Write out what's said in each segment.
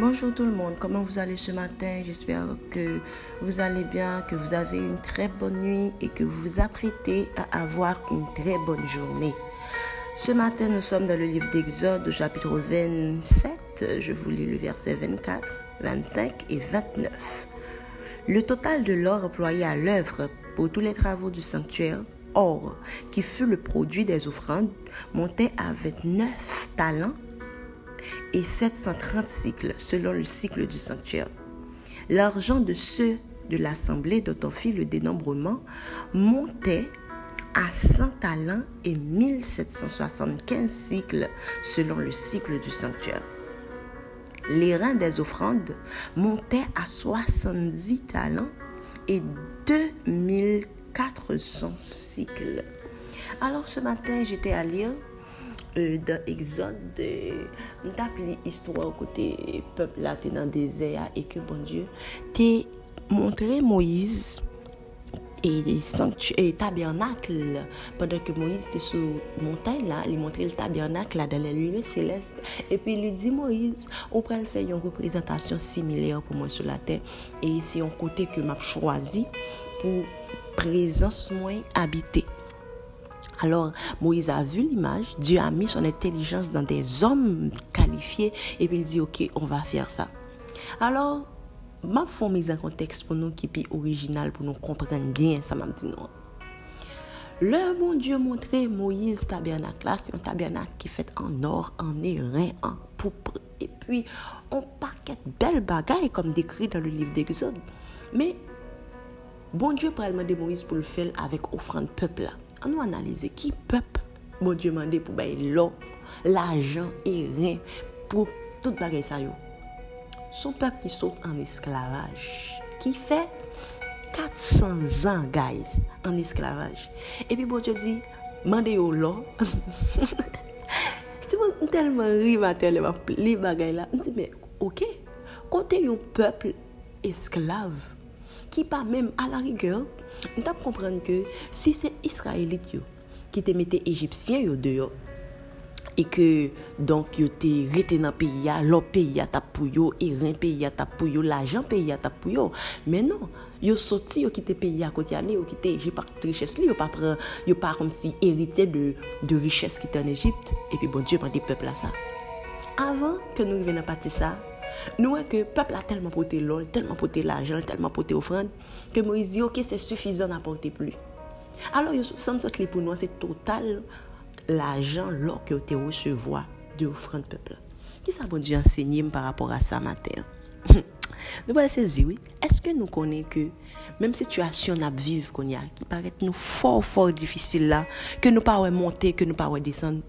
Bonjour tout le monde, comment vous allez ce matin? J'espère que vous allez bien, que vous avez une très bonne nuit et que vous vous apprêtez à avoir une très bonne journée. Ce matin, nous sommes dans le livre d'Exode au chapitre 27. Je vous lis le verset 24, 25 et 29. Le total de l'or employé à l'œuvre pour tous les travaux du sanctuaire, or, qui fut le produit des offrandes, montait à 29 talents et 730 cycles selon le cycle du sanctuaire. L'argent de ceux de l'assemblée dont on fit le dénombrement montait à 100 talents et 1775 cycles selon le cycle du sanctuaire. Les reins des offrandes montaient à 70 talents et 2400 cycles. Alors ce matin, j'étais à lire Euh, dan egzod mtap euh, li histwa w kote pepl la te nan dezeya e ke bon dieu te montre Moïse e tabernakl padan ke Moïse te sou montay la li montre l tabernakl la dan la lune seleste e pi li di Moïse ou pral fe yon reprezentasyon simile pou mwen sou la ten e se yon kote ke map chwazi pou prezans mwen habite alors Moïse a vu l'image, Dieu a mis son intelligence dans des hommes qualifiés et puis il dit ok on va faire ça. Alors ma font mise en contexte pour nous qui est original pour nous comprendre bien ça m'a dit non. Le bon Dieu montrait Moïse tabernacle c'est un tabernacle qui est fait en or, en airain, en pourpre et puis on paquet belles bagailles comme décrit dans le livre d'Exode. Mais bon Dieu parle de Moïse pour le faire avec offrande peuple an nou analize ki pep bon Diyo mande pou bay lò, l'ajan, e ren, pou tout bagay sa yo. Son pep ki sot an esklavaj, ki fe 400 an, guys, an esklavaj. E pi bon Diyo di, mande yo lò, ti moun telman ri matè li bagay la, m di, men, ok, kote yon pep esklav, qui pas même à la rigueur, on doit comprendre que si c'est Israélite qui te mettait Égyptien dehors, et que donc yo te rete dans pays pays ta pour yo et rien pays yo l'argent pays ta pour yo mais non yo sorti yo quitter pays à côté aller yo j'ai pas de richesse li yo pas prend yo pas comme si hérité de de richesse qui était en Égypte et puis bon Dieu prend des peuples là ça. Avant que nous arrivions à partir ça Nou wè ke pepl a telman pote lol, telman pote lajan, telman pote ofrande, ke Moïse di, ok, se sufizan apote pli. Alo yo sam sot li pou nou, se total lajan lor ke te resevoa de ofrande pepl. Ki sa bon di ensegnye m par rapport a sa mater? nou wè se ziwi, eske nou konen ke, menm situasyon ap viv kon ya, ki paret nou for for difisil la, ke nou pa wè monte, ke nou pa wè desen,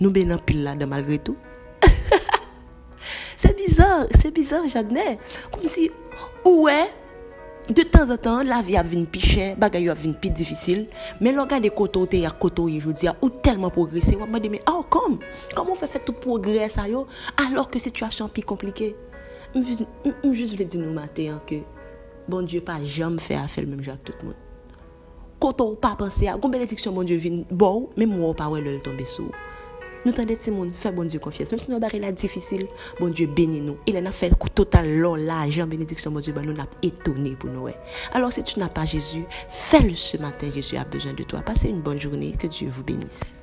nou benan pil la de malgre tou, C'est bizarre, c'est bizarre, j'admets. Comme si, ouais, de temps en temps, la vie a vu plus chère, bagay a vu plus difficile. Mais le gars de côté, à côté, je dis, ou tellement progressé, on m'a dit, mais oh, comme, comment on fait faire tout progrès ça, yo, alors que situation plus compliquée? Je juste voulais dire nous matin que, bon Dieu, pas jamais fait affaire même avec tout le monde. Quand on pas pensé à, une bénédiction, bon Dieu, vient bon, mais moi, pas ouais, le tomber sous. Nous t'en si mon fait bon Dieu confiance. Même si nous barré la difficile, bon Dieu bénit nous. Il en a fait total l'or, l'argent, bénédiction, bon Dieu, ben nous l'a étonné pour nous. Alors si tu n'as pas Jésus, fais-le ce matin. Jésus a besoin de toi. Passez une bonne journée. Que Dieu vous bénisse.